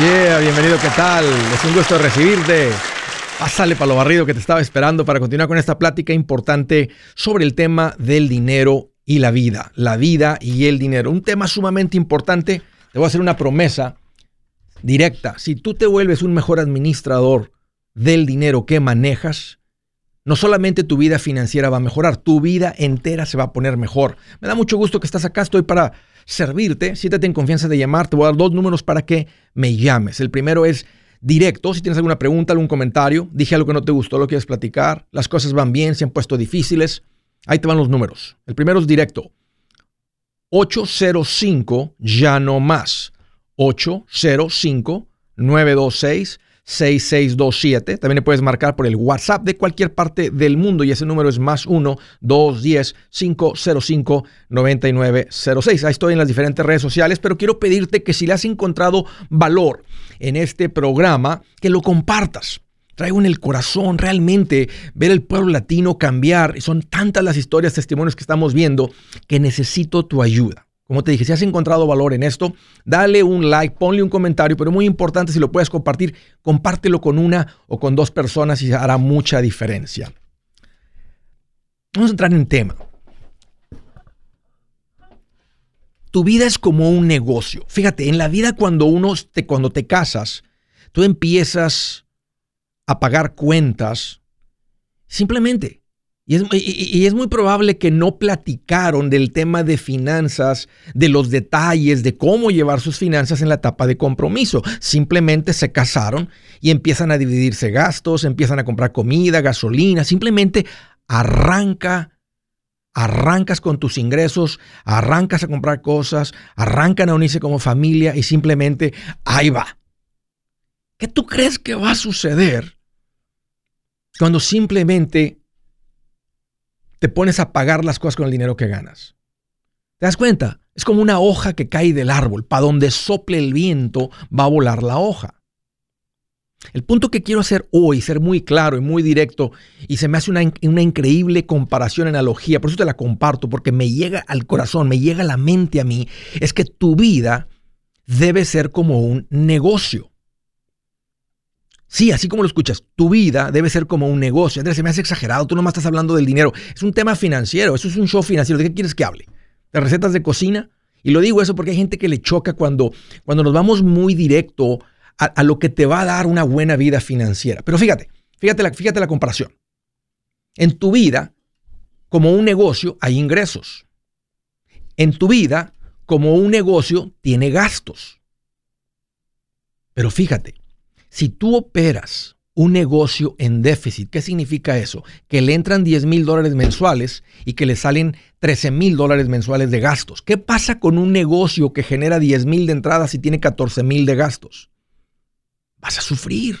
Yeah, bienvenido, ¿qué tal? Es un gusto recibirte. Pásale para lo barrido que te estaba esperando para continuar con esta plática importante sobre el tema del dinero y la vida. La vida y el dinero. Un tema sumamente importante. Te voy a hacer una promesa directa. Si tú te vuelves un mejor administrador del dinero que manejas, no solamente tu vida financiera va a mejorar, tu vida entera se va a poner mejor. Me da mucho gusto que estás acá. Estoy para servirte, siéntate en confianza de llamar. Te voy a dar dos números para que me llames. El primero es directo. Si tienes alguna pregunta, algún comentario, dije algo que no te gustó, lo quieres platicar, las cosas van bien, se han puesto difíciles. Ahí te van los números. El primero es directo. 805 ya no más. 805 926 6627. También le puedes marcar por el WhatsApp de cualquier parte del mundo y ese número es más 1-210-505-9906. Ahí estoy en las diferentes redes sociales, pero quiero pedirte que si le has encontrado valor en este programa, que lo compartas. Traigo en el corazón realmente ver el pueblo latino cambiar. Son tantas las historias, testimonios que estamos viendo que necesito tu ayuda. Como te dije, si has encontrado valor en esto, dale un like, ponle un comentario, pero muy importante, si lo puedes compartir, compártelo con una o con dos personas y hará mucha diferencia. Vamos a entrar en tema. Tu vida es como un negocio. Fíjate, en la vida cuando uno te, cuando te casas, tú empiezas a pagar cuentas simplemente y es, muy probable que no platicaron del tema de finanzas, de los detalles de cómo llevar sus finanzas en la etapa de compromiso. Simplemente se casaron y empiezan a dividirse gastos, empiezan a comprar comida, gasolina, simplemente arranca, arrancas con tus ingresos, arrancas a comprar cosas, arrancan a unirse como familia y simplemente ahí va. ¿Qué tú crees que va a suceder cuando simplemente te pones a pagar las cosas con el dinero que ganas. ¿Te das cuenta? Es como una hoja que cae del árbol. Para donde sople el viento va a volar la hoja. El punto que quiero hacer hoy, ser muy claro y muy directo, y se me hace una, una, increíble comparación, analogía, por eso te la comparto, porque me llega al corazón, me llega a la mente a mí, es que tu vida debe ser como un negocio. Sí, así como lo escuchas, tu vida debe ser como un negocio. Andrés, se me hace exagerado, tú nomás estás hablando del dinero. Es un tema financiero, eso es un show financiero. ¿De qué quieres que hable? ¿De recetas de cocina? Y lo digo eso porque hay gente que le choca cuando, cuando nos vamos muy directo a, lo que te va a dar una buena vida financiera. Pero fíjate, fíjate la, fíjate la comparación. En tu vida, como un negocio, hay ingresos. En tu vida, como un negocio, tiene gastos. Pero fíjate, si tú operas un negocio en déficit, ¿qué significa eso? Que le entran 10 mil dólares mensuales y que le salen 13 mil dólares mensuales de gastos. ¿Qué pasa con un negocio que genera 10 mil de entradas y tiene 14 mil de gastos? Vas a sufrir.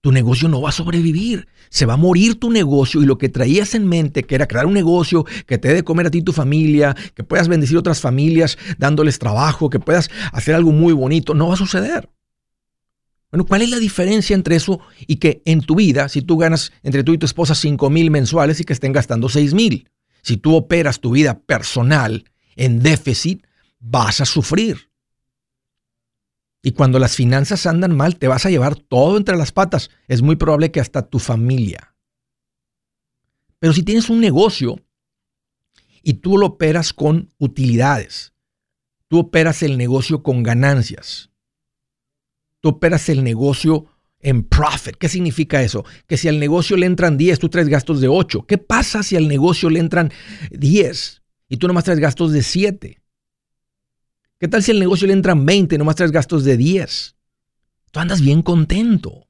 Tu negocio no va a sobrevivir. Se va a morir tu negocio y lo que traías en mente, que era crear un negocio que te dé de comer a ti y tu familia, que puedas bendecir otras familias dándoles trabajo, que puedas hacer algo muy bonito, no va a suceder. Bueno, ¿cuál es la diferencia entre eso y que en tu vida, si tú ganas entre tú y tu esposa 5 mil mensuales y que estén gastando 6 mil? Si tú operas tu vida personal en déficit, vas a sufrir. Y cuando las finanzas andan mal, te vas a llevar todo entre las patas. Es muy probable que hasta tu familia. Pero si tienes un negocio y tú lo operas con utilidades, tú operas el negocio con ganancias, tú operas el negocio en profit. ¿Qué significa eso? Que si al negocio le entran 10, tú traes gastos de 8. ¿Qué pasa si al negocio le entran 10 y tú nomás traes gastos de 7? ¿Qué tal si al negocio le entran 20 y nomás traes gastos de 10? Tú andas bien contento.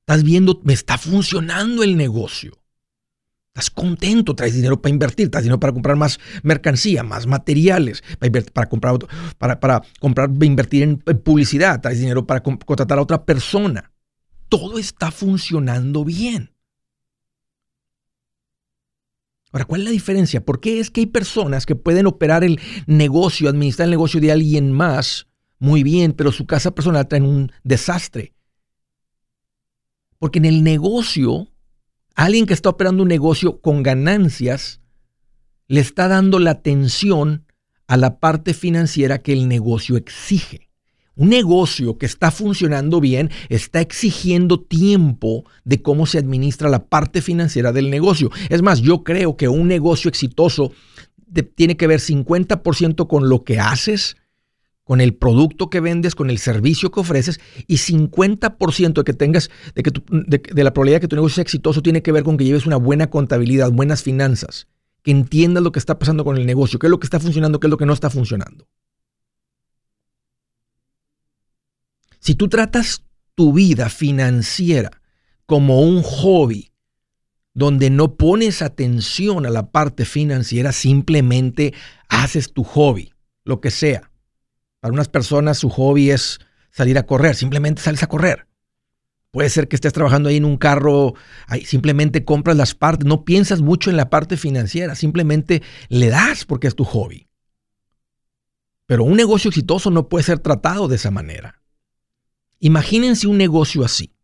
Estás viendo, me está funcionando el negocio. Estás contento, traes dinero para invertir, traes dinero para comprar más mercancía, más materiales, para, comprar, para, para comprar, invertir en publicidad, traes dinero para contratar a otra persona. Todo está funcionando bien. Ahora, ¿cuál es la diferencia? ¿Por qué es que hay personas que pueden operar el negocio, administrar el negocio de alguien más muy bien, pero su casa personal trae un desastre? Porque en el negocio Alguien que está operando un negocio con ganancias le está dando la atención a la parte financiera que el negocio exige. Un negocio que está funcionando bien está exigiendo tiempo de cómo se administra la parte financiera del negocio. Es más, yo creo que un negocio exitoso tiene que ver 50% con lo que haces, con el producto que vendes, con el servicio que ofreces y 50% de que tengas de que de, la probabilidad de que tu negocio sea exitoso tiene que ver con que lleves una buena contabilidad, buenas finanzas, que entiendas lo que está pasando con el negocio, qué es lo que está funcionando, qué es lo que no está funcionando. Si tú tratas tu vida financiera como un hobby, donde no pones atención a la parte financiera, simplemente haces tu hobby, lo que sea. Para unas personas su hobby es salir a correr, simplemente sales a correr. Puede ser que estés trabajando ahí en un carro, simplemente compras las partes, no piensas mucho en la parte financiera, simplemente le das porque es tu hobby. Pero un negocio exitoso no puede ser tratado de esa manera. Imagínense un negocio así.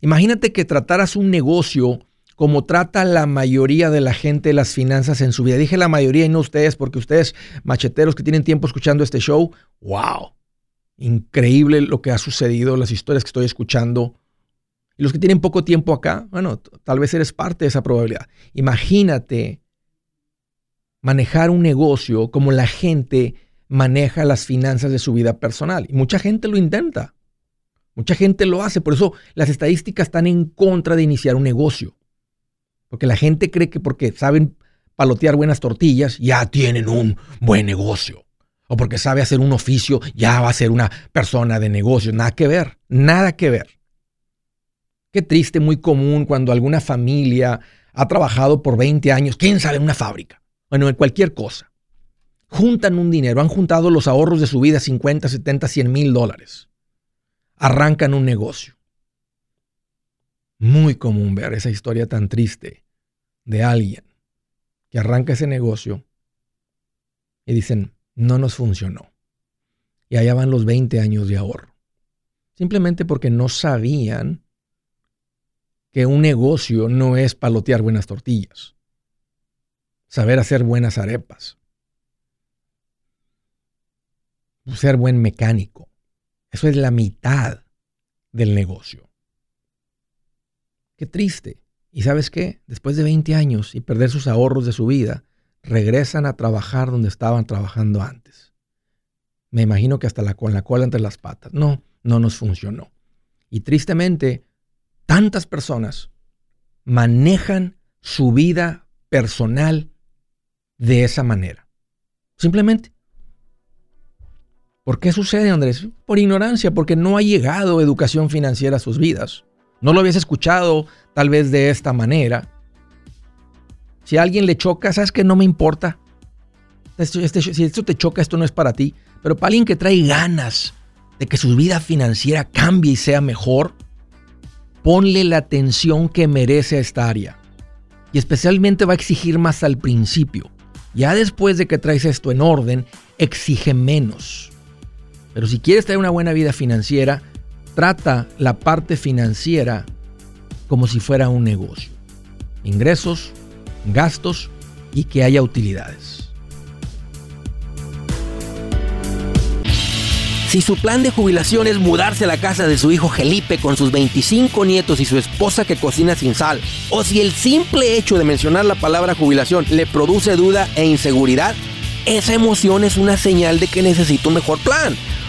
Imagínate que trataras un negocio como trata la mayoría de la gente las finanzas en su vida. Dije la mayoría y no ustedes, porque ustedes, macheteros que tienen tiempo escuchando este show, wow, increíble lo que ha sucedido, las historias que estoy escuchando. Y los que tienen poco tiempo acá, bueno, tal vez eres parte de esa probabilidad. Imagínate manejar un negocio como la gente maneja las finanzas de su vida personal. Y mucha gente lo intenta. Mucha gente lo hace. Por eso las estadísticas están en contra de iniciar un negocio. Porque la gente cree que porque saben palotear buenas tortillas, ya tienen un buen negocio. O porque sabe hacer un oficio, ya va a ser una persona de negocio. Nada que ver. Nada que ver. Qué triste, muy común cuando alguna familia ha trabajado por 20 años, quién sabe, en una fábrica. Bueno, en cualquier cosa juntan un dinero, han juntado los ahorros de su vida, 50, 70, 100 mil dólares. Arrancan un negocio. Muy común ver esa historia tan triste de alguien que arranca ese negocio y dicen, no nos funcionó. Y allá van los 20 años de ahorro. Simplemente porque no sabían que un negocio no es palotear buenas tortillas, saber hacer buenas arepas, ser buen mecánico. Eso es la mitad del negocio. Qué triste. ¿Y sabes qué? Después de 20 años y perder sus ahorros de su vida, regresan a trabajar donde estaban trabajando antes. Me imagino que hasta la, con la cola entre las patas. No, no nos funcionó. Y tristemente, tantas personas manejan su vida personal de esa manera. Simplemente ¿Por qué sucede, Andrés? Por ignorancia, porque no ha llegado educación financiera a sus vidas. No lo habías escuchado tal vez de esta manera. Si a alguien le choca, ¿sabes que No me importa. Este, este, si esto te choca, esto no es para ti. Pero para alguien que trae ganas de que su vida financiera cambie y sea mejor, ponle la atención que merece a esta área. Y especialmente va a exigir más al principio. Ya después de que traes esto en orden, exige menos. Pero si quieres tener una buena vida financiera, trata la parte financiera como si fuera un negocio. Ingresos, gastos y que haya utilidades. Si su plan de jubilación es mudarse a la casa de su hijo Felipe con sus 25 nietos y su esposa que cocina sin sal, o si el simple hecho de mencionar la palabra jubilación le produce duda e inseguridad, esa emoción es una señal de que necesita un mejor plan.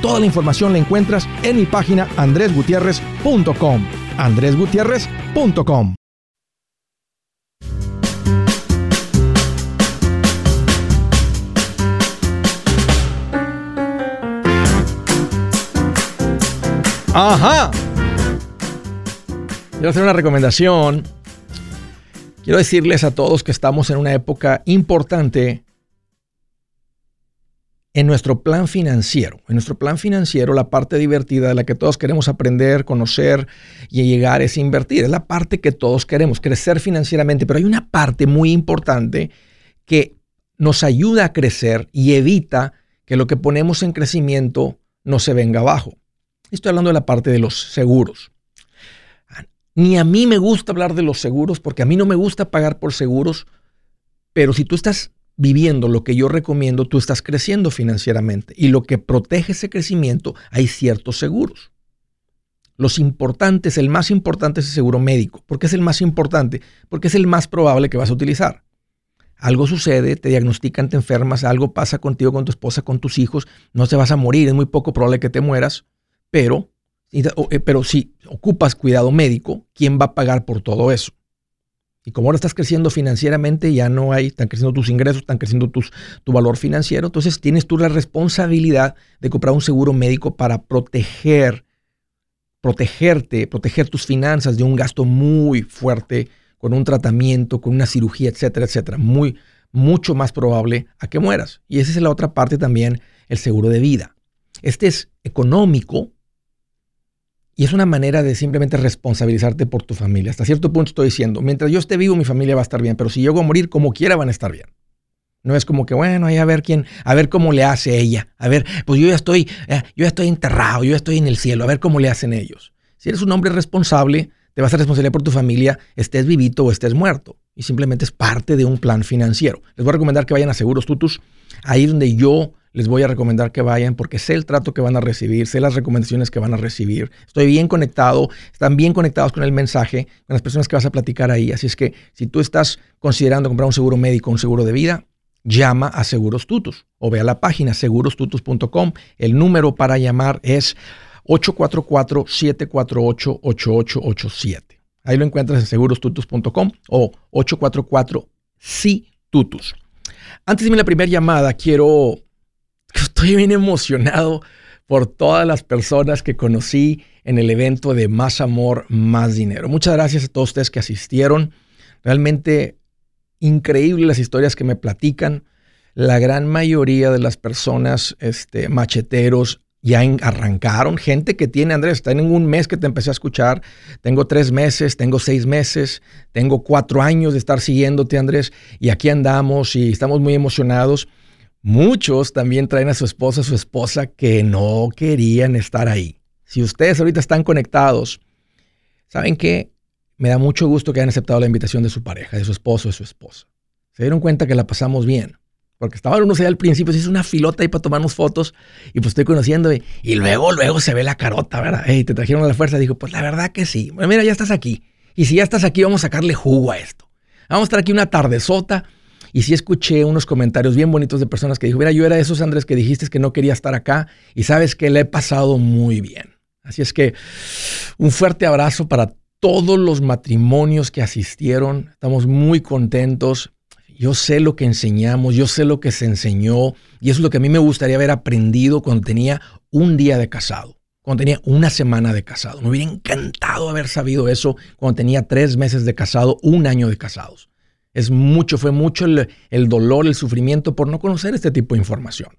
Toda la información la encuentras en mi página andresgutierrez.com. andresgutierrez.com. Ajá. Quiero hacer una recomendación. Quiero decirles a todos que estamos en una época importante en nuestro plan financiero. En nuestro plan financiero, la parte divertida de la que todos queremos aprender, conocer y llegar es invertir. Es la parte que todos queremos, crecer financieramente. Pero hay una parte muy importante que nos ayuda a crecer y evita que lo que ponemos en crecimiento no se venga abajo. Estoy hablando de la parte de los seguros. Ni a mí me gusta hablar de los seguros porque a mí no me gusta pagar por seguros, pero si tú estás viviendo lo que yo recomiendo, tú estás creciendo financieramente. Y lo que protege ese crecimiento, hay ciertos seguros. Los importantes, el más importante es el seguro médico. ¿Por qué es el más importante? Porque es el más probable que vas a utilizar. Algo sucede, te diagnostican, te enfermas, algo pasa contigo, con tu esposa, con tus hijos, no te vas a morir, es muy poco probable que te mueras, pero, eh, pero si ocupas cuidado médico, ¿quién va a pagar por todo eso? Y como ahora estás creciendo financieramente, ya no hay, están creciendo tus ingresos, están creciendo tus, tu valor financiero. Entonces tienes tú la responsabilidad de comprar un seguro médico para proteger, protegerte, proteger tus finanzas de un gasto muy fuerte con un tratamiento, con una cirugía, etcétera, etcétera. Muy, mucho más probable a que mueras. Y esa es la otra parte también, el seguro de vida. Este es económico, y es una manera de simplemente responsabilizarte por tu familia. Hasta cierto punto estoy diciendo, mientras yo esté vivo, mi familia va a estar bien, pero si llego a morir, como quiera, van a estar bien. No es como que, bueno, ahí a ver quién, a ver cómo le hace ella. A ver, pues yo ya estoy, eh, yo ya estoy enterrado, yo ya estoy en el cielo, a ver cómo le hacen ellos. Si eres un hombre responsable, te vas a responsabilizar por tu familia, estés vivito o estés muerto. Y simplemente es parte de un plan financiero. Les voy a recomendar que vayan a Seguros Tutus, ahí donde yo les voy a recomendar que vayan porque sé el trato que van a recibir, sé las recomendaciones que van a recibir. Estoy bien conectado, están bien conectados con el mensaje, con las personas que vas a platicar ahí. Así es que si tú estás considerando comprar un seguro médico, un seguro de vida, llama a Seguros Tutus o ve a la página segurostutus.com. El número para llamar es 844-748-8887. Ahí lo encuentras en segurostutus.com o 844 si tutus Antes de mi la primera llamada, quiero Estoy bien emocionado por todas las personas que conocí en el evento de Más Amor, Más Dinero. Muchas gracias a todos ustedes que asistieron. Realmente increíbles las historias que me platican. La gran mayoría de las personas, este, macheteros, ya arrancaron. Gente que tiene, Andrés, está en un mes que te empecé a escuchar. Tengo tres meses, tengo seis meses, tengo cuatro años de estar siguiéndote, Andrés. Y aquí andamos y estamos muy emocionados. Muchos también traen a su esposa, su esposa que no querían estar ahí. Si ustedes ahorita están conectados, ¿saben qué? Me da mucho gusto que hayan aceptado la invitación de su pareja, de su esposo, de su esposa. Se dieron cuenta que la pasamos bien. Porque estaban unos ahí al principio, se hizo una filota ahí para tomarnos fotos y pues estoy conociendo y, luego, luego se ve la carota, ¿verdad? Y te trajeron a la fuerza. Dijo, pues la verdad que sí. Bueno, mira, ya estás aquí. Y si ya estás aquí, vamos a sacarle jugo a esto. Vamos a estar aquí una tardezota y sí escuché unos comentarios bien bonitos de personas que dijo, mira, yo era de esos Andrés que dijiste que no quería estar acá y sabes que le he pasado muy bien. Así es que un fuerte abrazo para todos los matrimonios que asistieron. Estamos muy contentos. Yo sé lo que enseñamos, yo sé lo que se enseñó y eso es lo que a mí me gustaría haber aprendido cuando tenía un día de casado, cuando tenía una semana de casado. Me hubiera encantado haber sabido eso cuando tenía tres meses de casado, un año de casados. Es mucho, fue mucho el, dolor, el sufrimiento por no conocer este tipo de información.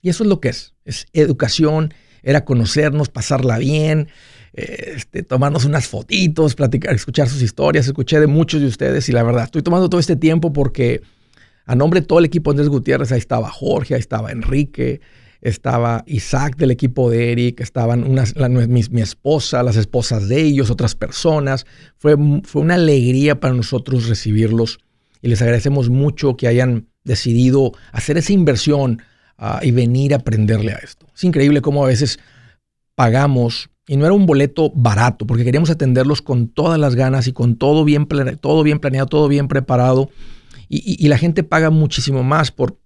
Y eso es lo que es. Es educación, era conocernos, pasarla bien. Este, tomarnos unas fotitos, platicar, escuchar sus historias. Escuché de muchos de ustedes y la verdad, estoy tomando todo este tiempo porque a nombre de todo el equipo Andrés Gutiérrez, ahí estaba Jorge, ahí estaba Enrique, estaba Isaac del equipo de Eric, estaban unas, mi, esposa, las esposas de ellos, otras personas. Fue, fue una alegría para nosotros recibirlos y les agradecemos mucho que hayan decidido hacer esa inversión ah, y venir a aprenderle a esto. Es increíble cómo a veces pagamos y no era un boleto barato porque queríamos atenderlos con todas las ganas y con todo bien, todo bien planeado, todo bien preparado. Y, la gente paga muchísimo más por,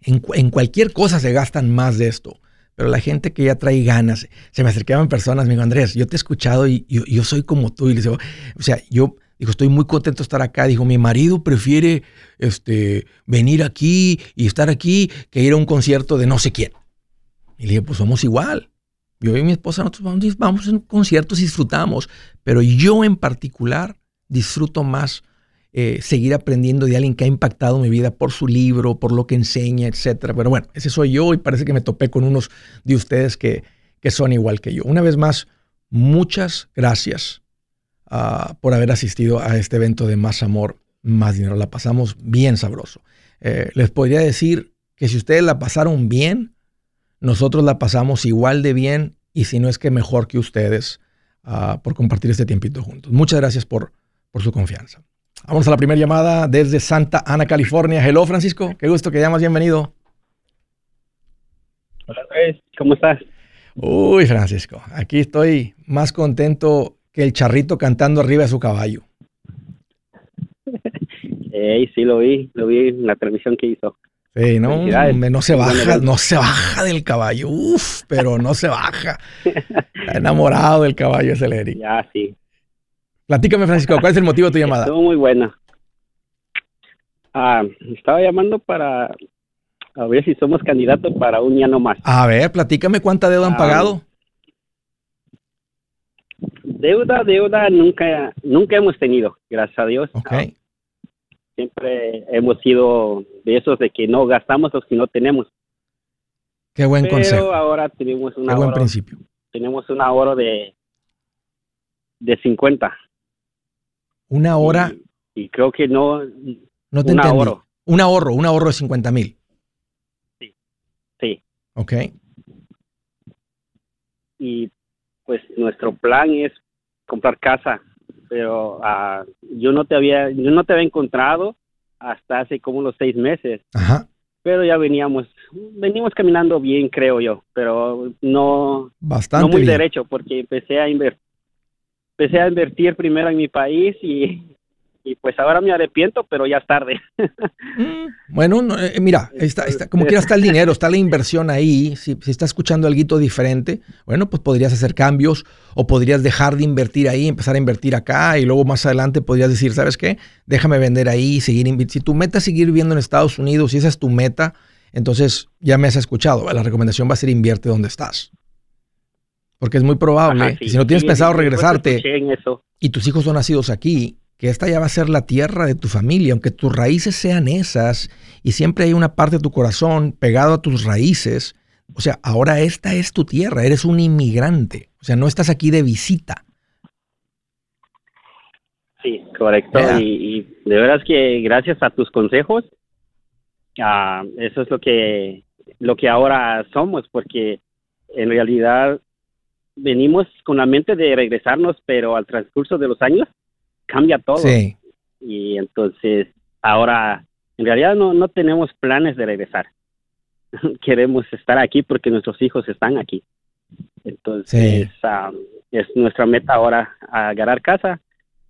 en, cualquier cosa se gastan más de esto. Pero la gente que ya trae ganas, se me acercaban personas, me dijo, Andrés, yo te he escuchado y yo, soy como tú. Y le digo, o sea, yo digo, estoy muy contento de estar acá. Dijo, mi marido prefiere este, venir aquí y estar aquí que ir a un concierto de no sé quién. Y le dije, pues somos igual. Yo y mi esposa, nosotros vamos, vamos en conciertos y disfrutamos. Pero yo en particular disfruto más eh, seguir aprendiendo de alguien que ha impactado mi vida por su libro, por lo que enseña, etc. Pero bueno, ese soy yo y parece que me topé con unos de ustedes que, que son igual que yo. Una vez más, muchas gracias ah, por haber asistido a este evento de Más Amor, Más Dinero. La pasamos bien sabroso. Eh, les podría decir que si ustedes la pasaron bien, nosotros la pasamos igual de bien y si no es que mejor que ustedes ah, por compartir este tiempito juntos. Muchas gracias por, por su confianza. Vamos a la primera llamada desde Santa Ana, California. Hello, Francisco. Qué gusto que llamas. Bienvenido. Hola, Luis. ¿Cómo estás? Uy, Francisco. Aquí estoy más contento que el charrito cantando arriba de su caballo. Ey, sí, lo vi. Lo vi en la transmisión que hizo. Sí, no, no se baja, no se baja del caballo. Uf, pero no se baja. Está enamorado del caballo ese Eric. Ya, sí. Platícame, Francisco, ¿cuál es el motivo de tu llamada? Estuvo muy buena. Ah, estaba llamando para a ver si somos candidatos para un año más. A ver, platícame cuánta deuda han ah, pagado. Deuda, deuda nunca, nunca hemos tenido, gracias a Dios. Okay. Siempre hemos sido de esos de que no gastamos o si no tenemos. Qué buen Pero consejo. ahora tenemos un buen principio. Tenemos un ahorro de de 50. Una hora. Y, creo que no. No te un ahorro. Un ahorro, un ahorro de 50 mil. Sí. Sí. Ok. Y pues nuestro plan es comprar casa, pero uh, yo no te había, yo no te había encontrado hasta hace como unos seis meses. Ajá. Pero ya veníamos, venimos caminando bien, creo yo, pero no, Bastante no muy derecho, porque empecé a invertir empecé a invertir primero en mi país y, pues ahora me arrepiento, pero ya es tarde. Mm, bueno, eh, mira, está, está, como quiera está el dinero, está la inversión ahí. Si, si estás escuchando algo diferente, bueno, pues podrías hacer cambios o podrías dejar de invertir ahí, empezar a invertir acá y luego más adelante podrías decir, ¿sabes qué? Déjame vender ahí y seguir invirtiendo. Si tu meta es seguir viviendo en Estados Unidos, si esa es tu meta, entonces ya me has escuchado. La recomendación va a ser invierte donde estás. Porque es muy probable que si no tienes pensado regresarte y tus hijos son nacidos aquí, que esta ya va a ser la tierra de tu familia, aunque tus raíces sean esas y siempre hay una parte de tu corazón pegado a tus raíces. O sea, ahora esta es tu tierra, eres un inmigrante. O sea, no estás aquí de visita. Sí, correcto. Y, de veras que gracias a tus consejos, ah, eso es lo que, lo que ahora somos, porque en realidad venimos con la mente de regresarnos, pero al transcurso de los años cambia todo. Sí. Y entonces ahora en realidad no, no tenemos planes de regresar. Queremos estar aquí porque nuestros hijos están aquí. Entonces um, es nuestra meta ahora agarrar casa,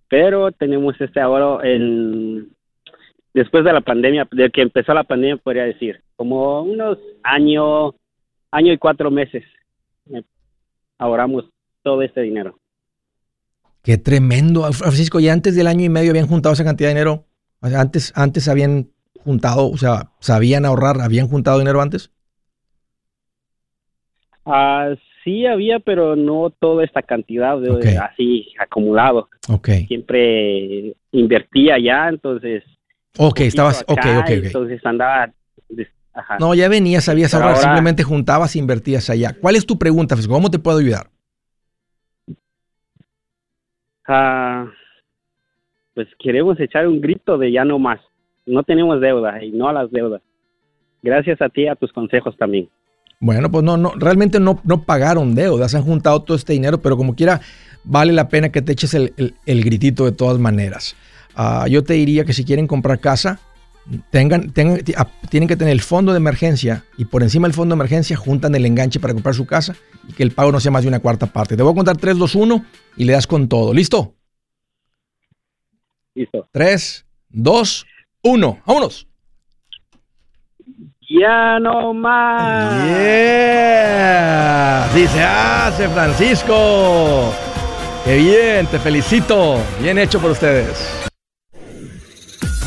pero tenemos este ahorro en después de la pandemia, de que empezó la pandemia podría decir, como unos año, año y cuatro meses ahorramos todo este dinero. Qué tremendo. Francisco, ¿y antes del año y medio habían juntado esa cantidad de dinero? antes, antes habían juntado, o sea, ¿sabían ahorrar? ¿Habían juntado dinero antes? Ah, sí había, pero no toda esta cantidad de, así acumulado. Okay. Siempre invertía ya, entonces. Ok, estabas, ok, ok, Entonces andaba no, ya venías, sabías ahorrar, simplemente juntabas e invertías allá. ¿Cuál es tu pregunta, ¿Cómo te puedo ayudar? Pues queremos echar un grito de ya no más. No tenemos deuda y no a las deudas. Gracias a ti a tus consejos también. Bueno, pues no, no, realmente no, no pagaron deudas, han juntado todo este dinero, pero como quiera, vale la pena que te eches el, gritito de todas maneras. Ah, yo te diría que si quieren comprar casa, tengan, tengan, tienen que tener el fondo de emergencia y por encima del fondo de emergencia juntan el enganche para comprar su casa y que el pago no sea más de una cuarta parte. Te voy a contar 3, 2, 1 y le das con todo. ¿Listo? Listo. 3, 2, 1. Vámonos. Ya no más. Yeah. Así se hace, Francisco. Qué bien, te felicito. Bien hecho por ustedes.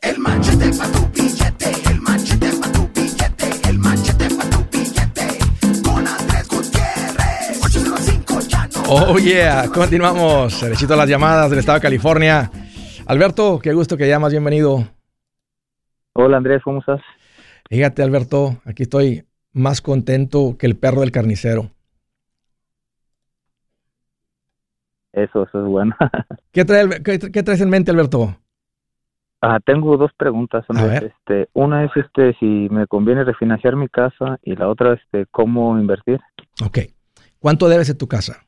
El manchete para tu billete, el manchete para tu billete, el manchete para tu billete. Con Andrés Gutiérrez, 805 ya no. Oh yeah, continuamos. Derechito a las llamadas del estado de California. Alberto, qué gusto que llamas, bienvenido. Hola Andrés, ¿cómo estás? Fíjate Alberto, aquí estoy más contento que el perro del carnicero. Eso, eso es bueno. ¿Qué, trae, qué traes en mente, Alberto? Ah, tengo dos preguntas. Este, una es este si me conviene refinanciar mi casa y la otra este cómo invertir. Ok. ¿Cuánto debes de tu casa?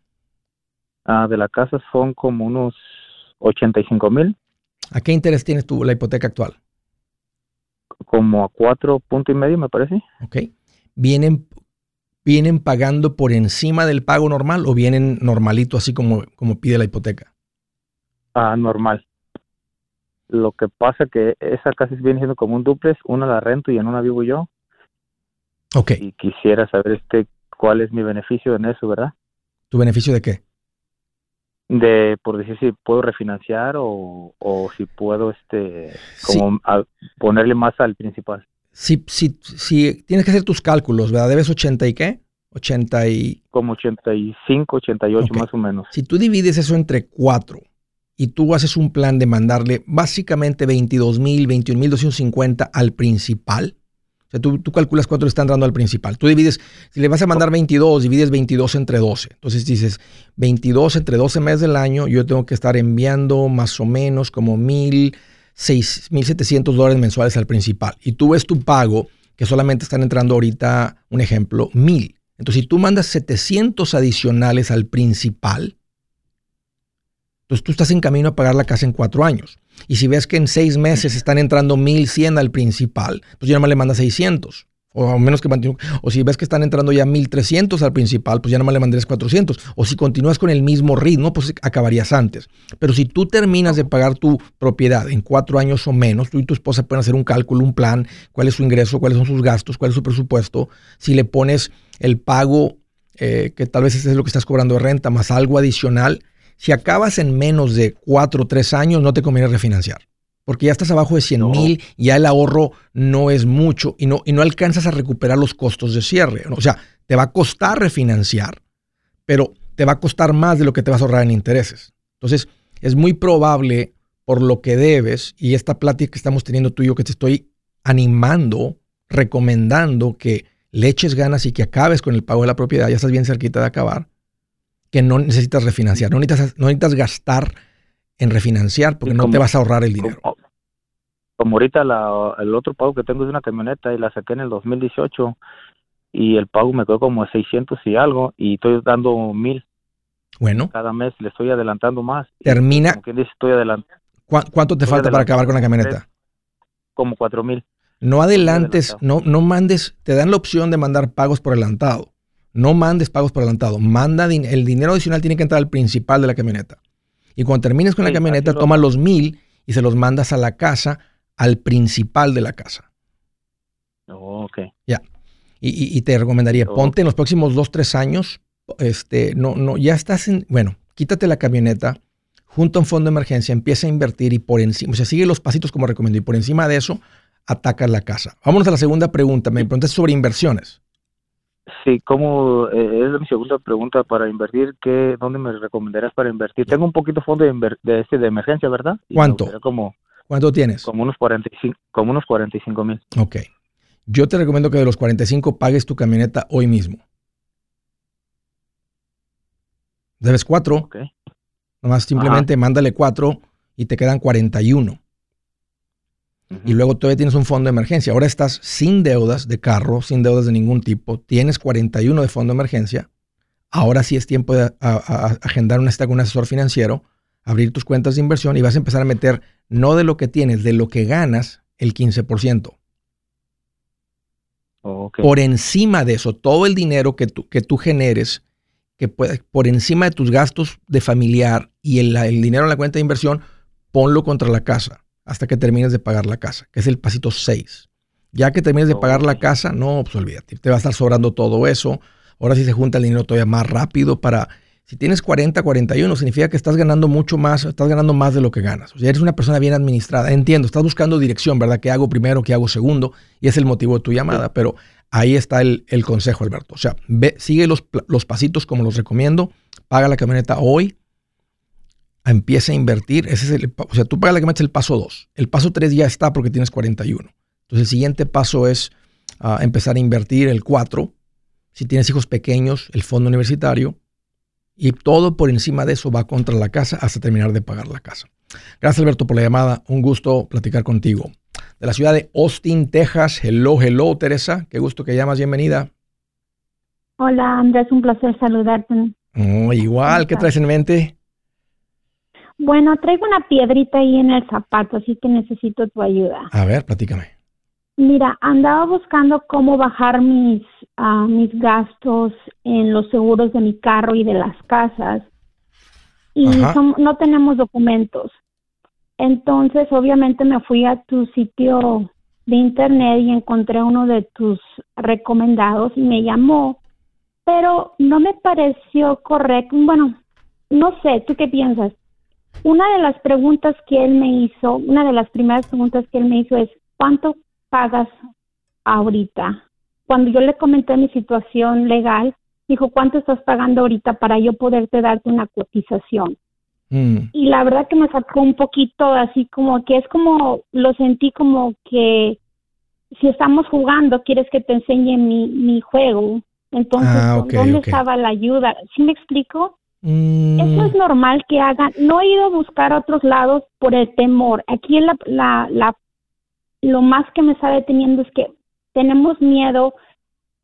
Ah, de la casa son como unos 85 mil. ¿A qué interés tienes tú la hipoteca actual? Como a cuatro puntos y medio, me parece. Ok. ¿Vienen, ¿Vienen pagando por encima del pago normal o vienen normalito así como, como pide la hipoteca? Ah, normal. Lo que pasa que esa casa viene siendo como un duplex, una la rento y en una vivo yo. Ok. Y quisiera saber este cuál es mi beneficio en eso, ¿verdad? ¿Tu beneficio de qué? De, por decir, si puedo refinanciar o, o si puedo, este, como ponerle más al principal. Si, si, si tienes que hacer tus cálculos, ¿verdad? ¿Debes 80 y qué? 80 y... Como 85, 88 más o menos. Si tú divides eso entre cuatro y tú haces un plan de mandarle básicamente 22 mil, 21 mil 250 al principal. O sea, tú, tú, calculas cuánto le están dando al principal. Tú divides, si le vas a mandar 22, divides 22 entre 12. Entonces dices, 22 entre 12 meses del año, yo tengo que estar enviando más o menos como 1.700 dólares mensuales al principal. Y tú ves tu pago, que solamente están entrando ahorita, un ejemplo, 1.000. Entonces, si tú mandas 700 adicionales al principal, entonces tú estás en camino a pagar la casa en cuatro años. Y si ves que en seis meses están entrando 1100 al principal, pues ya no le mandas 600. O menos que O si ves que están entrando ya 1300 al principal, pues ya no le mandarías 400. O si continúas con el mismo ritmo, pues acabarías antes. Pero si tú terminas de pagar tu propiedad en cuatro años o menos, tú y tu esposa pueden hacer un cálculo, un plan, cuál es su ingreso, cuáles son sus gastos, cuál es su presupuesto. Si le pones el pago, eh, que tal vez es lo que estás cobrando de renta, más algo adicional, si acabas en menos de 4 o 3 años, no te conviene refinanciar. Porque ya estás abajo de 100 mil, ya el ahorro no es mucho y no, y no alcanzas a recuperar los costos de cierre. O sea, te va a costar refinanciar, pero te va a costar más de lo que te vas a ahorrar en intereses. Entonces, es muy probable por lo que debes y esta plática que estamos teniendo tú y yo que te estoy animando, recomendando que le eches ganas y que acabes con el pago de la propiedad, ya estás bien cerquita de acabar, que no necesitas refinanciar, no necesitas, no necesitas gastar en refinanciar porque no te vas a ahorrar el dinero. Como, ahorita el otro pago que tengo es una camioneta y la saqué en el 2018 y el pago me quedó como 600 y algo y estoy dando mil. Bueno. Cada mes le estoy adelantando más. Termina. Como dice, estoy adelantando. ¿Cuánto te falta para acabar con la camioneta? Como cuatro mil. No adelantes, no, no mandes, te dan la opción de mandar pagos por adelantado. No mandes pagos por adelantado. Manda el dinero adicional tiene que entrar al principal de la camioneta. Y cuando termines con la camioneta, toma los mil y se los mandas a la casa, al principal de la casa. Oh, ok. Ya. Y, te recomendaría, oh. ponte en los próximos dos, tres años, este, no, no, ya estás en, bueno, quítate la camioneta, junto a un fondo de emergencia, empieza a invertir y por encima, o sea, sigue los pasitos como recomendó y por encima de eso, atacas la casa. Vámonos a la segunda pregunta. Me preguntas sobre inversiones. Sí, ¿cómo eh, es mi segunda pregunta para invertir? ¿qué, ¿Dónde me recomendarías para invertir? Tengo un poquito de fondo de, de, este, de emergencia, ¿verdad? ¿Cuánto? ¿Cuánto tienes? Como unos 45 como unos 45 mil. Ok. Yo te recomiendo que de los 45 pagues tu camioneta hoy mismo. Debes cuatro. Ok. Nomás simplemente mándale cuatro y te quedan 41 y luego todavía tienes un fondo de emergencia. Ahora estás sin deudas de carro, sin deudas de ningún tipo, tienes 41 de fondo de emergencia. Ahora sí es tiempo de agendar una cita con un asesor financiero, abrir tus cuentas de inversión y vas a empezar a meter no de lo que tienes, de lo que ganas, el 15%. Por encima de eso, todo el dinero que tú, que tú generes, que por encima de tus gastos de familiar y el, el dinero en la cuenta de inversión, ponlo contra la casa hasta que termines de pagar la casa, que es el pasito 6. Ya que termines de pagar la casa, no, pues olvídate, te va a estar sobrando todo eso. Ahora sí se junta el dinero todavía más rápido para... Si tienes 40, 41, significa que estás ganando mucho más, estás ganando más de lo que ganas. O sea, eres una persona bien administrada. Entiendo, estás buscando dirección, ¿verdad? ¿Qué hago primero? ¿Qué hago segundo? Y es el motivo de tu llamada. Pero ahí está el, consejo, Alberto. O sea, ve, sigue los, los pasitos como los recomiendo. Paga la camioneta hoy empieza a invertir. Ese es el, o sea, tú pagas la que metes el paso 2. El paso 3 ya está porque tienes 41. Entonces el siguiente paso es ah, empezar a invertir el 4. Si tienes hijos pequeños, el fondo universitario. Y todo por encima de eso va contra la casa hasta terminar de pagar la casa. Gracias Alberto por la llamada. Un gusto platicar contigo. De la ciudad de Austin, Texas. Hello, hello Teresa. Qué gusto que llamas. Bienvenida. Hola Andrés, un placer saludarte. Oh, igual, ¿qué traes en mente? Bueno, traigo una piedrita ahí en el zapato, así que necesito tu ayuda. A ver, platícame. Mira, andaba buscando cómo bajar mis, uh, mis gastos en los seguros de mi carro y de las casas. Y no tenemos documentos. Entonces, obviamente me fui a tu sitio de internet y encontré uno de tus recomendados y me llamó, pero no me pareció correcto. Bueno, no sé, ¿tú qué piensas? Una de las preguntas que él me hizo, una de las primeras preguntas que él me hizo es, ¿cuánto pagas ahorita? Cuando yo le comenté mi situación legal, dijo, ¿cuánto estás pagando ahorita para yo poderte darte una cotización? Mm. Y la verdad que me sacó un poquito así como que es como, lo sentí como que si estamos jugando, quieres que te enseñe mi, mi juego. Entonces, ah, ¿dónde estaba la ayuda? ¿Sí me explico? Mm. Eso es normal que hagan. No he ido a buscar a otros lados por el temor. Aquí en la, la, la, lo más que me está deteniendo es que tenemos miedo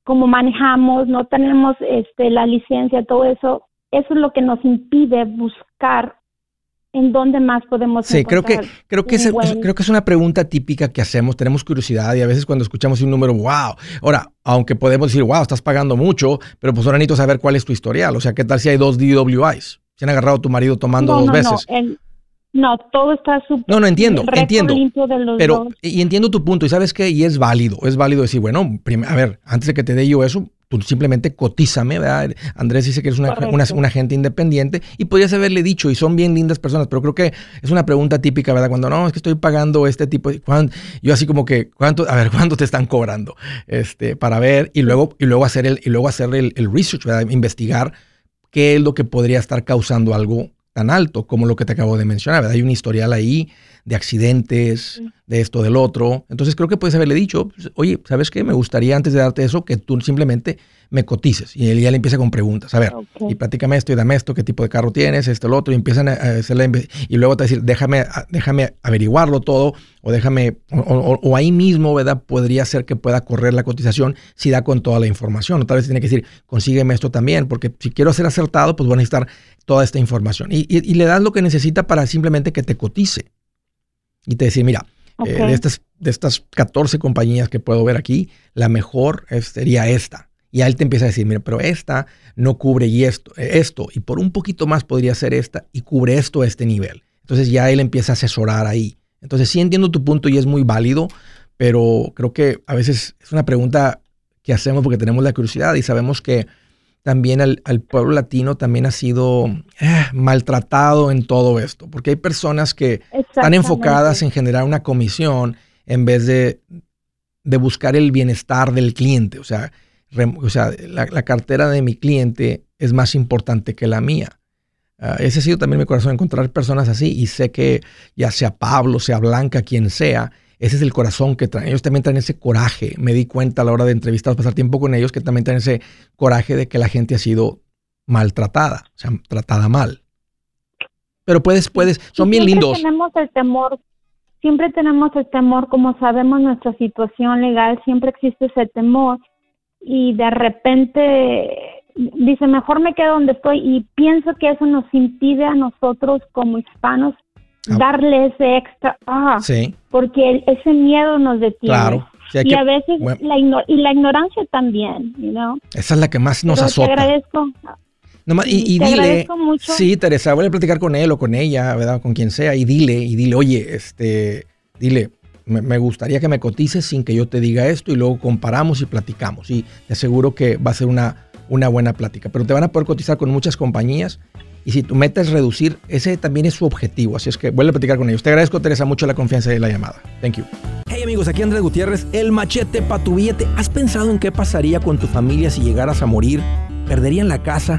como manejamos, no tenemos este la licencia, todo eso. Eso es lo que nos impide buscar en dónde más podemos Sí, creo que creo que es, creo que es una pregunta típica que hacemos, tenemos curiosidad y a veces cuando escuchamos un número, wow. Ahora, aunque podemos decir, wow, estás pagando mucho, pero pues ahora necesito saber cuál es tu historial, o sea, ¿qué tal si hay dos DWIs? Si han agarrado a tu marido tomando dos veces. No, todo está súper. No, no entiendo, entiendo. pero, y entiendo tu punto, y sabes qué, y es válido, es válido decir, bueno, a ver, antes de que te dé yo eso, tú simplemente cotízame, ¿verdad? Andrés dice que eres una, una, agente independiente y podrías haberle dicho, y son bien lindas personas, pero creo que es una pregunta típica, ¿verdad? Cuando no, es que estoy pagando este tipo, de, yo así como que, ¿cuánto, a ver, cuánto te están cobrando? Este, para ver, y luego, y luego hacer el, y luego hacer el, el research, ¿verdad? Investigar qué es lo que podría estar causando algo tan alto como lo que te acabo de mencionar. ¿verdad? Hay un historial ahí de accidentes, de esto, del otro. Entonces creo que puedes haberle dicho, pues, oye, ¿sabes qué? Me gustaría antes de darte eso que tú simplemente me cotices. Y él ya le empieza con preguntas. A ver, y platícame esto y dame esto, qué tipo de carro tienes, esto, lo otro. Y empiezan a hacerle, y luego te decir, déjame, déjame averiguarlo todo, o déjame, o, ahí mismo, ¿verdad? Podría ser que pueda correr la cotización si da con toda la información. O tal vez tiene que decir, consígueme esto también, porque si quiero ser acertado, pues voy a necesitar toda esta información y, le das lo que necesita para simplemente que te cotice y te dice, mira, eh, de, estas, de estas 14 compañías que puedo ver aquí, la mejor sería esta. Y a él te empieza a decir, mira, pero esta no cubre y esto, esto, y por un poquito más podría ser esta y cubre esto a este nivel. Entonces ya él empieza a asesorar ahí. Entonces sí entiendo tu punto y es muy válido, pero creo que a veces es una pregunta que hacemos porque tenemos la curiosidad y sabemos que también al, pueblo latino también ha sido eh, maltratado en todo esto, porque hay personas que están enfocadas en generar una comisión en vez de, de buscar el bienestar del cliente. O sea, o sea la, cartera de mi cliente es más importante que la mía. Ah, ese ha sido también mi corazón, encontrar personas así y sé que ya sea Pablo, sea Blanca, quien sea, ese es el corazón que traen. Ellos también traen ese coraje. Me di cuenta a la hora de entrevistar, pasar tiempo con ellos, que también traen ese coraje de que la gente ha sido maltratada, o sea, tratada mal. Pero puedes, puedes, son bien lindos. Tenemos el temor, siempre tenemos el temor, como sabemos nuestra situación legal, siempre existe ese temor y de repente dice, mejor me quedo donde estoy y pienso que eso nos impide a nosotros como hispanos Ah. darle ese extra, ah, sí. porque ese miedo nos detiene. Claro. y a veces la, y la ignorancia también, you know? Esa es la que más nos azota. Te agradezco. y, te dile, mucho. sí, Teresa, voy a platicar con él o con ella, ¿verdad? Con quien sea, y dile, y dile, oye, este, dile, me, gustaría que me cotices sin que yo te diga esto, y luego comparamos y platicamos. Y te aseguro que va a ser una, una buena plática. Pero te van a poder cotizar con muchas compañías y si tu meta es reducir, ese también es su objetivo. Así es que vuelve a platicar con ellos. Te agradezco, Teresa, mucho la confianza y la llamada. Thank you. Hey amigos, aquí Andrés Gutiérrez, el machete para tu billete. ¿Has pensado en qué pasaría con tu familia si llegaras a morir? ¿Perderían la casa?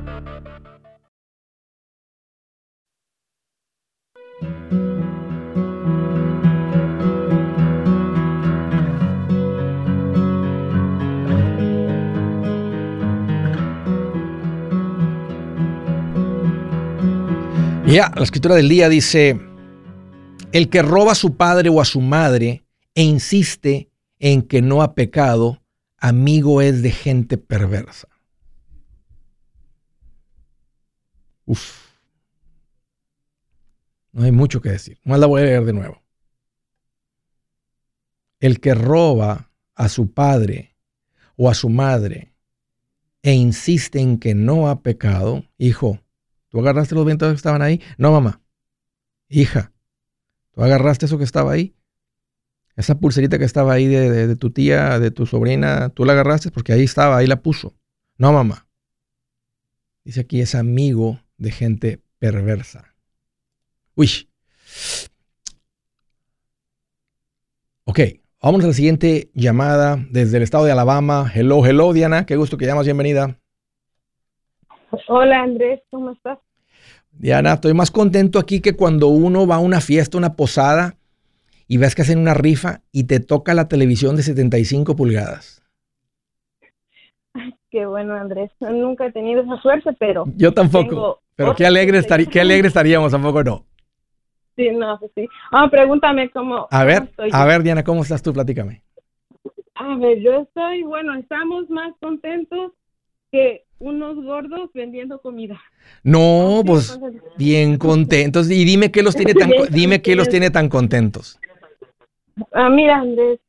Ya, la escritura del día dice, el que roba a su padre o a su madre e insiste en que no ha pecado, amigo es de gente perversa. Uf. No hay mucho que decir. Más la voy a leer de nuevo. El que roba a su padre o a su madre e insiste en que no ha pecado, hijo, ¿Tú agarraste los vientos que estaban ahí? No, mamá. Hija, ¿tú agarraste eso que estaba ahí? Esa pulserita que estaba ahí de, tu tía, de tu sobrina, ¿tú la agarraste? Porque ahí estaba, ahí la puso. No, mamá. Dice aquí, es amigo de gente perversa. Uy. Ok, vamos a la siguiente llamada desde el estado de Alabama. Hello, hello, Diana. Qué gusto que llamas. Bienvenida. Hola Andrés, ¿cómo estás? Diana, estoy más contento aquí que cuando uno va a una fiesta, una posada y ves que hacen una rifa y te toca la televisión de 75 pulgadas. qué bueno, Andrés. Nunca he tenido esa suerte, pero. Yo tampoco. Pero qué alegre, estaría, qué alegre estaríamos, tampoco no. Sí, no, sí. Ah, pregúntame cómo. A ver, a ver, Diana, ¿cómo estás tú? Platícame. A ver, yo estoy, bueno, estamos más contentos que unos gordos vendiendo comida. No, pues bien contentos. Y dime qué los tiene tan, dime qué los tiene tan contentos. Ah, mira, Andrés,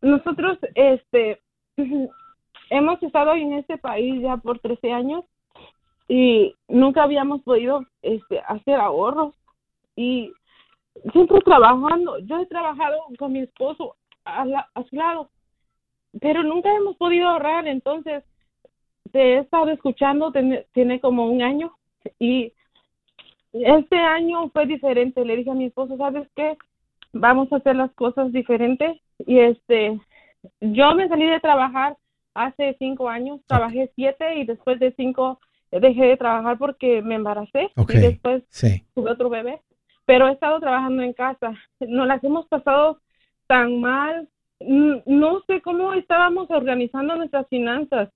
nosotros este hemos estado en este país ya por 13 años y nunca habíamos podido este hacer ahorros y siempre trabajando. Yo he trabajado con mi esposo a, a su lado pero nunca hemos podido ahorrar, entonces te he estado escuchando, tiene, como un año y este año fue diferente. Le dije a mi esposo, ¿sabes qué? Vamos a hacer las cosas diferentes. Y este, yo me salí de trabajar hace cinco años, trabajé siete y después de cinco dejé de trabajar porque me embaracé y después tuve otro bebé. Pero he estado trabajando en casa. Nos las hemos pasado tan mal. No sé cómo estábamos organizando nuestras finanzas.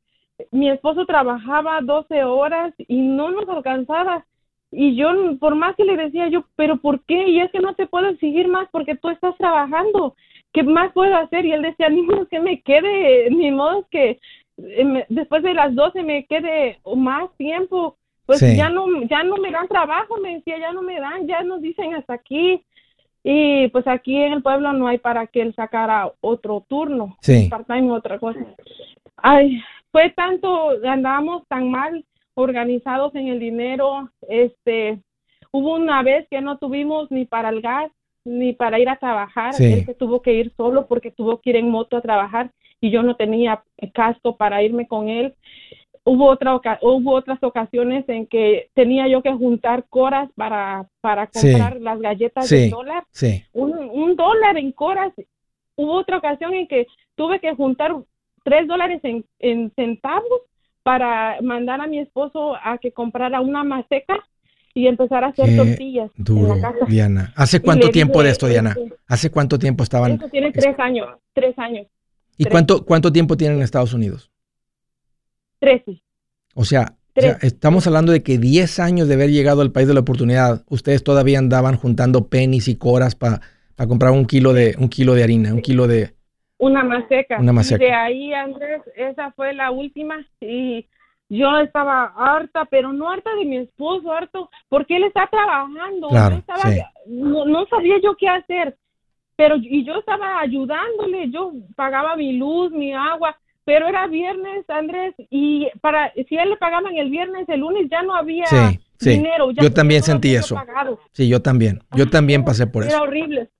Mi esposo trabajaba 12 horas y no nos alcanzaba. Y yo, por más que le decía yo, pero ¿por qué? Y es que no te puedo exigir más porque tú estás trabajando. ¿Qué más puedo hacer? Y él decía, ni modo que me quede, ni modo que eh, después de las 12 me quede más tiempo. Pues ya no ya no me dan trabajo, me decía, ya no me dan, ya nos dicen hasta aquí. Y pues aquí en el pueblo no hay para que él sacara otro turno, sí. part-time, otra cosa. Ay, fue tanto, andábamos tan mal organizados en el dinero, este, hubo una vez que no tuvimos ni para el gas, ni para ir a trabajar, él se tuvo que ir solo porque tuvo que ir en moto a trabajar y yo no tenía casco para irme con él. Hubo, otra, hubo otras ocasiones en que tenía yo que juntar coras para, para comprar las galletas de dólar. Un, un dólar en coras. Hubo otra ocasión en que tuve que juntar tres dólares en, en centavos para mandar a mi esposo a que comprara una maseca y empezar a hacer tortillas duro, en la casa. Diana. ¿Hace cuánto tiempo de esto, Diana? Este, ¿Hace cuánto tiempo estaban? Eso tiene tres años, tres años. ¿Y cuánto, cuánto tiempo tienen en Estados Unidos? Trece. O sea, estamos hablando de que diez años de haber llegado al país de la oportunidad, ustedes todavía andaban juntando pennies y coras para comprar un kilo de un kilo de harina, un kilo de una maseca. Una maseca. de ahí, Andrés, esa fue la última y yo estaba harta, pero no harta de mi esposo, harto, porque él está trabajando. no, no, sabía yo qué hacer, pero y yo estaba ayudándole, yo pagaba mi luz, mi agua, pero era viernes, Andrés, y para si él le pagaban el viernes, el lunes ya no había dinero. yo también sentí eso. Sí, yo también. Yo también pasé por eso. Era horrible.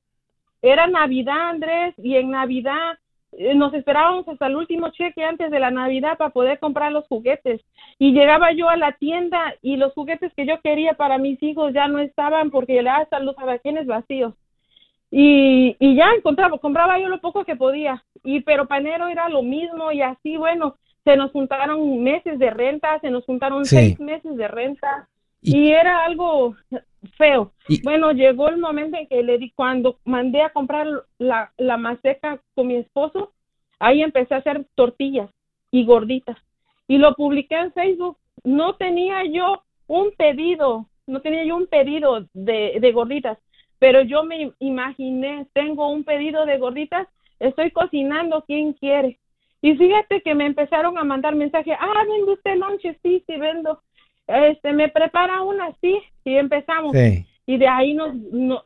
Era Navidad, Andrés, y en Navidad eh, nos esperábamos hasta el último cheque antes de la Navidad para poder comprar los juguetes. Y llegaba yo a la tienda y los juguetes que yo quería para mis hijos ya no estaban porque ya están los abaquines vacíos. Y, y ya encontraba, compraba yo lo poco que podía. Y pero panero era lo mismo y así, bueno, se nos juntaron meses de renta, se nos juntaron seis meses de renta. Y, era algo feo. bueno, llegó el momento en que le di, cuando mandé a comprar la, la maseca con mi esposo, ahí empecé a hacer tortillas y gorditas. Y lo publiqué en Facebook. No tenía yo un pedido, no tenía yo un pedido de, de gorditas, pero yo me imaginé, tengo un pedido de gorditas, estoy cocinando, ¿quién quiere? Y fíjate que me empezaron a mandar mensajes, ah, vende usted lonche, sí, sí, vendo este, me prepara una así y empezamos. Y de ahí nos,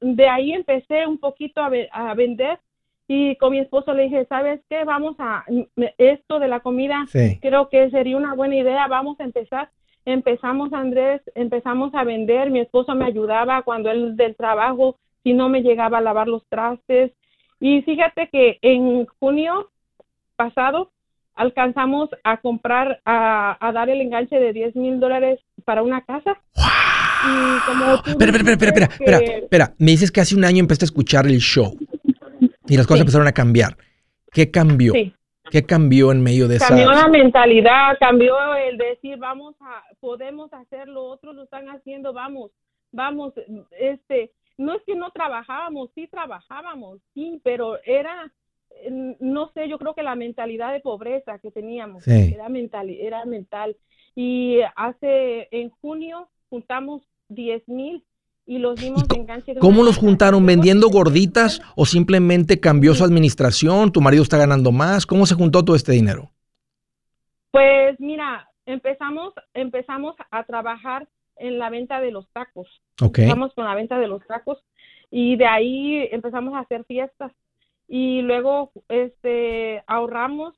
de ahí empecé un poquito a, a, vender y con mi esposo le dije, ¿sabes qué? Vamos a, esto de la comida, creo que sería una buena idea, vamos a empezar. Empezamos, Andrés, empezamos a vender, mi esposo me ayudaba cuando él del trabajo, si no me llegaba a lavar los trastes. Y fíjate que en junio pasado alcanzamos a comprar, a, a dar el enganche de 10 mil dólares para una casa. espera, espera, espera, espera, espera, Me dices que hace un año empezaste a escuchar el show y las cosas empezaron a cambiar. ¿Qué cambió? ¿Qué cambió en medio de esa? Cambió la mentalidad, cambió el decir, vamos a, podemos hacerlo, otros lo están haciendo, vamos, vamos, este, no es que no trabajábamos, sí trabajábamos, sí, pero era, no sé, yo creo que la mentalidad de pobreza que teníamos era mental, era mental. Y hace, en junio, juntamos 10 mil y los dimos de enganche. ¿Cómo los juntaron? ¿Vendiendo gorditas o simplemente cambió su administración? ¿Tu marido está ganando más? ¿Cómo se juntó todo este dinero? Pues mira, empezamos, empezamos a trabajar en la venta de los tacos. Okay. Empezamos con la venta de los tacos y de ahí empezamos a hacer fiestas y luego este ahorramos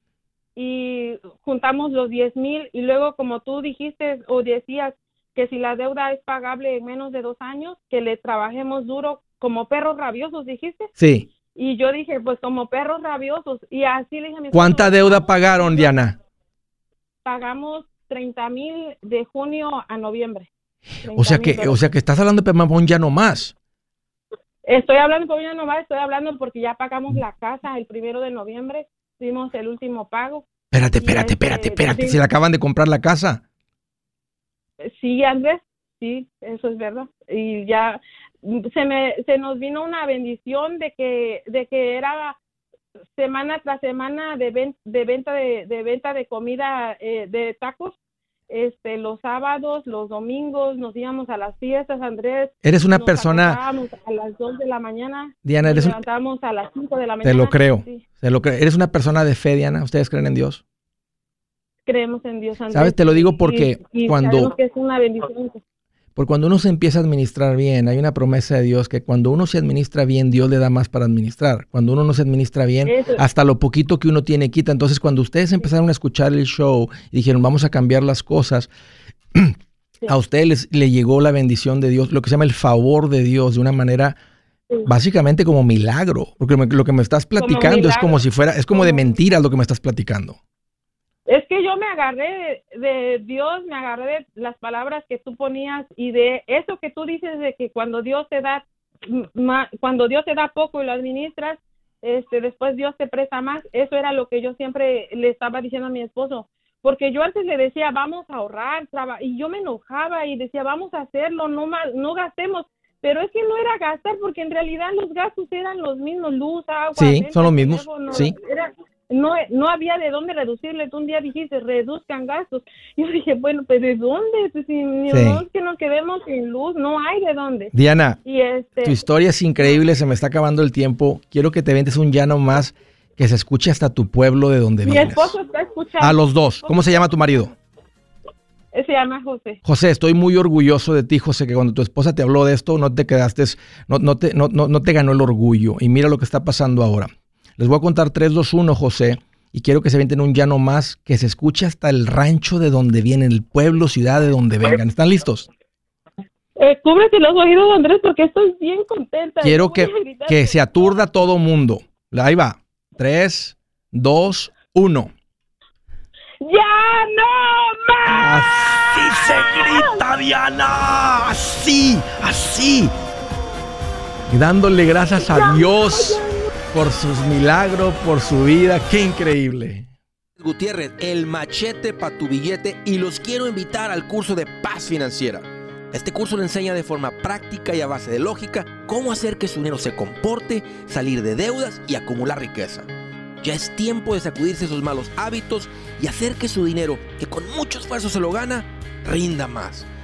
y juntamos los 10 mil y luego como tú dijiste o decías que si la deuda es pagable en menos de dos años, que le trabajemos duro como perros rabiosos, dijiste. Sí. Y yo dije, pues como perros rabiosos. Y así le dije a mi ¿Cuánta deuda pagaron, Diana? Pagamos 30 mil de junio a noviembre. O sea que, o sea que estás hablando de Pemapón ya no más. Estoy hablando por ya no más, estoy hablando porque ya pagamos la casa el primero de noviembre, hicimos el último pago. Espérate, espérate, espérate, este, espérate, ¿se le acaban de comprar la casa? Sí, Andrés, sí, eso es verdad. Y ya se me se nos vino una bendición de que de que era semana tras semana de, de venta de, de, venta de comida eh, de tacos este los sábados los domingos nos íbamos a las fiestas Andrés. Eres una persona a las 2 de la mañana Diana eres nos levantábamos a las 5 de la mañana te lo creo te lo creo. Eres una persona de fe Diana ustedes creen en Dios creemos en Dios Andrés. Sabes te lo digo porque cuando que es una bendición porque cuando uno se empieza a administrar bien, hay una promesa de Dios que cuando uno se administra bien, Dios le da más para administrar. Cuando uno no se administra bien, hasta lo poquito que uno tiene quita. Entonces, cuando ustedes empezaron a escuchar el show y dijeron, vamos a cambiar las cosas, a ustedes les, le llegó la bendición de Dios, lo que se llama el favor de Dios, de una manera básicamente como milagro. Porque lo que me estás platicando es como si fuera, es como de mentira lo que me estás platicando. Es que yo me agarré de, Dios, me agarré de las palabras que tú ponías y de eso que tú dices de que cuando Dios te da cuando Dios te da poco y lo administras, este después Dios te presta más. Eso era lo que yo siempre le estaba diciendo a mi esposo, porque yo antes le decía, "Vamos a ahorrar", y yo me enojaba y decía, "Vamos a hacerlo, no no gastemos." Pero es que no era gastar porque en realidad los gastos eran los mismos, luz, agua, Sí, son los mismos. sí no, no había de dónde reducirle. Tú un día dijiste, reduzcan gastos. Yo dije, bueno, pues ¿de dónde? Pues si no es que nos quedemos sin luz, no hay de dónde. Diana, este tu historia es increíble, se me está acabando el tiempo. Quiero que te vendes un llano más que se escuche hasta tu pueblo de donde vienes. Mi esposo está escuchando. A los dos. ¿Cómo se llama tu marido? Se llama José. José, estoy muy orgulloso de ti, José, que cuando tu esposa te habló de esto, no te quedaste, no, no, te, no, no te ganó el orgullo. Y mira lo que está pasando ahora. Les voy a contar 3, 2, 1, José, y quiero que se venten un llano más que se escuche hasta el rancho de donde vienen, el pueblo, ciudad de donde vengan. ¿Están listos? Eh, cúbrete los oídos, Andrés, porque estoy bien contenta. Quiero que, que se aturda todo mundo. Ahí va. 3, 2, 1. ¡Ya no más! Así se grita, Diana. Así, así. Y dándole gracias a Dios por sus milagros, por su vida. ¡Qué increíble! Gutiérrez, el machete para tu billete y los quiero invitar al curso de paz financiera. Este curso le enseña de forma práctica y a base de lógica cómo hacer que su dinero se comporte, salir de deudas y acumular riqueza. Ya es tiempo de sacudirse esos malos hábitos y hacer que su dinero, que con mucho esfuerzo se lo gana, rinda más.